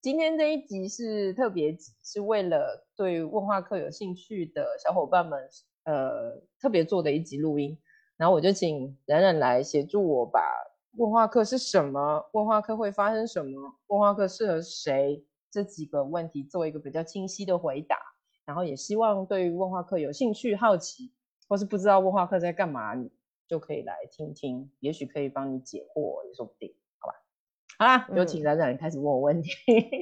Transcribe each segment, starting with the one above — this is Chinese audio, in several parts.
今天这一集是特别，是为了对问话课有兴趣的小伙伴们，呃，特别做的一集录音。然后我就请冉冉来协助我把问话课是什么，问话课会发生什么，问话课适合谁这几个问题做一个比较清晰的回答。然后也希望对于问话课有兴趣、好奇，或是不知道问话课在干嘛，你就可以来听听，也许可以帮你解惑，也说不定。好啦，有请冉冉开始问我问题。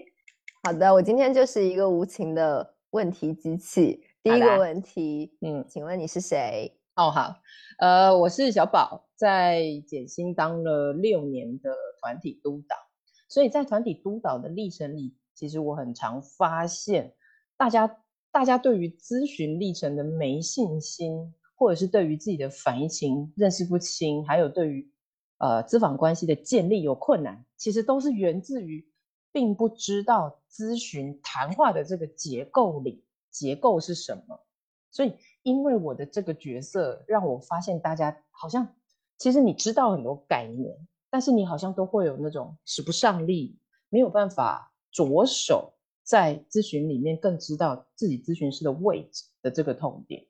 好的，我今天就是一个无情的问题机器。第一个问题，嗯，请问你是谁？哦，好，呃，我是小宝，在简心当了六年的团体督导，所以在团体督导的历程里，其实我很常发现，大家大家对于咨询历程的没信心，或者是对于自己的反应情认识不清，还有对于呃，咨访关系的建立有困难，其实都是源自于并不知道咨询谈话的这个结构里结构是什么。所以，因为我的这个角色，让我发现大家好像其实你知道很多概念，但是你好像都会有那种使不上力，没有办法着手在咨询里面更知道自己咨询师的位置的这个痛点。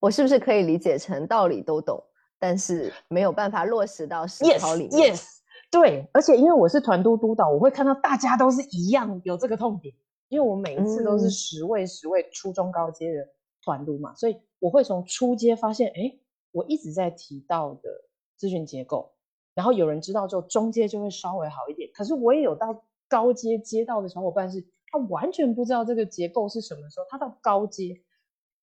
我是不是可以理解成道理都懂？但是没有办法落实到实操里面。Yes，对，而且因为我是团督督导，我会看到大家都是一样有这个痛点，因为我每一次都是十位十位初中高阶的团督嘛，所以我会从初阶发现，哎，我一直在提到的咨询结构，然后有人知道之后，中阶就会稍微好一点。可是我也有到高阶接到的小伙伴，是他完全不知道这个结构是什么时候，他到高阶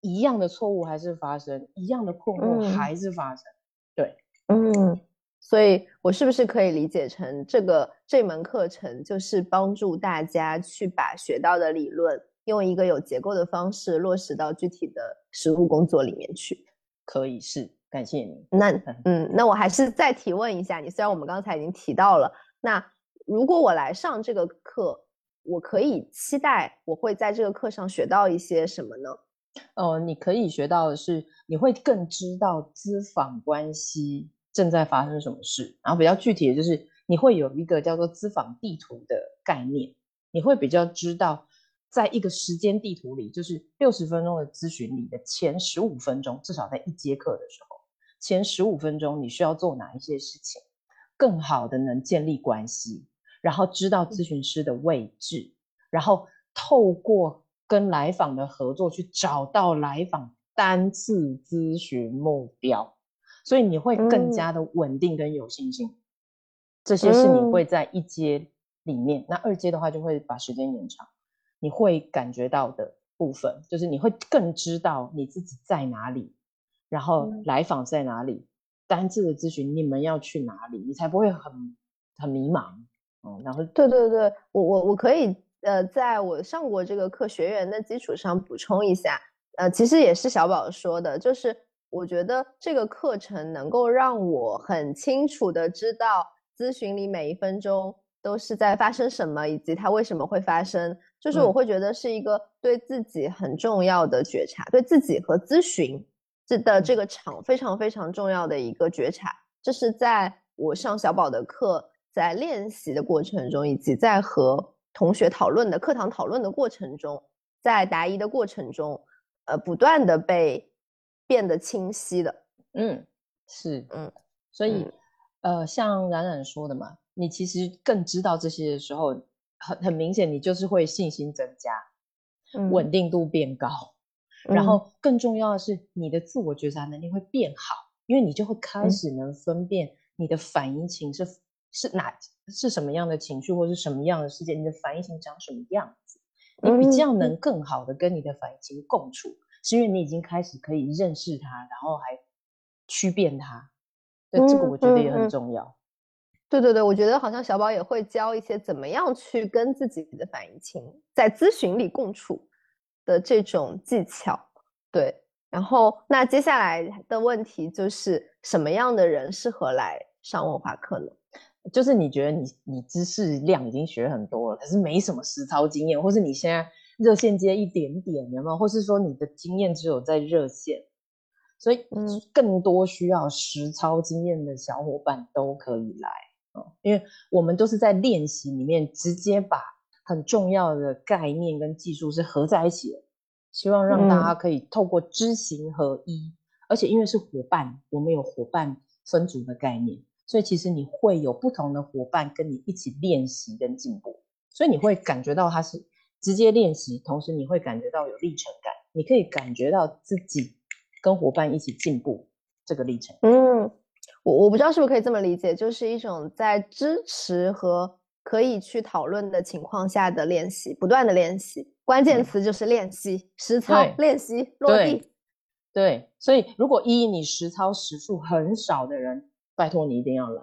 一样的错误还是发生，一样的困惑还是发生。对，嗯，所以我是不是可以理解成这个这门课程就是帮助大家去把学到的理论用一个有结构的方式落实到具体的实务工作里面去？可以是，感谢你。那嗯，那我还是再提问一下你，虽然我们刚才已经提到了，那如果我来上这个课，我可以期待我会在这个课上学到一些什么呢？哦，你可以学到的是，你会更知道咨访关系正在发生什么事，然后比较具体的就是，你会有一个叫做咨访地图的概念，你会比较知道，在一个时间地图里，就是六十分钟的咨询里的前十五分钟，至少在一节课的时候，前十五分钟你需要做哪一些事情，更好的能建立关系，然后知道咨询师的位置，然后透过。跟来访的合作，去找到来访单次咨询目标，所以你会更加的稳定跟有信心。这些是你会在一阶里面，那二阶的话就会把时间延长。你会感觉到的部分，就是你会更知道你自己在哪里，然后来访在哪里，单次的咨询你们要去哪里，你才不会很很迷茫。嗯，然后对对对，我我我可以。呃，在我上过这个课学员的基础上补充一下，呃，其实也是小宝说的，就是我觉得这个课程能够让我很清楚的知道咨询里每一分钟都是在发生什么，以及它为什么会发生，就是我会觉得是一个对自己很重要的觉察，对自己和咨询这的这个场非常非常重要的一个觉察，这是在我上小宝的课，在练习的过程中，以及在和同学讨论的课堂讨论的过程中，在答疑的过程中，呃，不断的被变得清晰的，嗯，是，嗯，所以，呃，像冉冉说的嘛，你其实更知道这些的时候，很很明显，你就是会信心增加，稳定度变高，然后更重要的是，你的自我觉察能力会变好，因为你就会开始能分辨你的反应情是是哪。是什么样的情绪，或是什么样的事件，你的反应型长什么样子？你比较能更好的跟你的反应型共处，是因为你已经开始可以认识它，然后还区辨它。对，这个我觉得也很重要。对对对，我觉得好像小宝也会教一些怎么样去跟自己的反应情在咨询里共处的这种技巧。对，然后那接下来的问题就是什么样的人适合来上文化课呢？就是你觉得你你知识量已经学很多了，可是没什么实操经验，或是你现在热线接一点点，有没有？或是说你的经验只有在热线，所以更多需要实操经验的小伙伴都可以来哦，因为我们都是在练习里面直接把很重要的概念跟技术是合在一起的，希望让大家可以透过知行合一，而且因为是伙伴，我们有伙伴分组的概念，所以其实你会有不同的伙伴跟你一起练习跟进步，所以你会感觉到它是直接练习，同时你会感觉到有历程感，你可以感觉到自己跟伙伴一起进步这个历程。嗯，我我不知道是不是可以这么理解，就是一种在支持和。可以去讨论的情况下的练习，不断的练习，关键词就是练习、实操、练习、落地。对，所以如果一你实操时数很少的人，拜托你一定要来；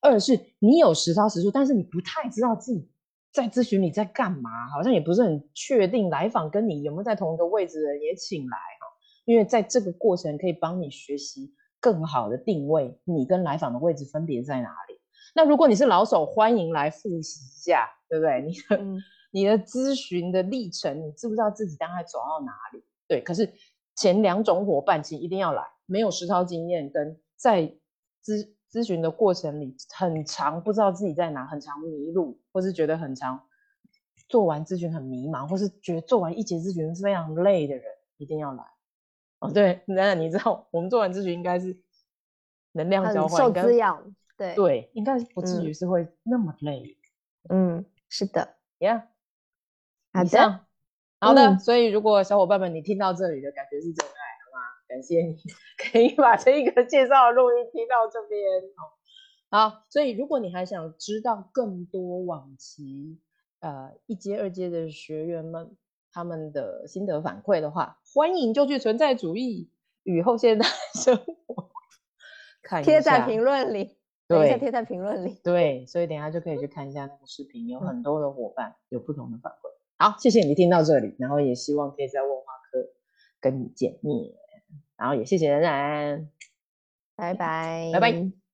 二是你有实操时数，但是你不太知道自己在咨询你在干嘛，好像也不是很确定来访跟你有没有在同一个位置的人也请来哈，因为在这个过程可以帮你学习更好的定位你跟来访的位置分别在哪里。那如果你是老手，欢迎来复习一下，对不对？你的 你的咨询的历程，你知不知道自己大概走到哪里？对，可是前两种伙伴其实一定要来，没有实操经验，跟在咨咨询的过程里很长，不知道自己在哪，很长迷路，或是觉得很长做完咨询很迷茫，或是觉得做完一节咨询非常累的人，一定要来。哦，对，那你知道我们做完咨询应该是能量交换，受滋养。对对，应该不至于是会那么累。嗯，是的，Yeah，好的，好的。所以如果小伙伴们你听到这里的感觉是真爱，好吗？感谢你可以把这一个介绍录音听到这边哦。好，所以如果你还想知道更多往期呃一阶二阶的学员们他们的心得反馈的话，欢迎就去存在主义与后现代生活看贴在评论里。对，贴在评论里。对，所以等下就可以去看一下那个视频，有很多的伙伴有不同的反馈。好，谢谢你听到这里，然后也希望可以在问话课跟你见面，然后也谢谢冉冉，拜拜，拜拜。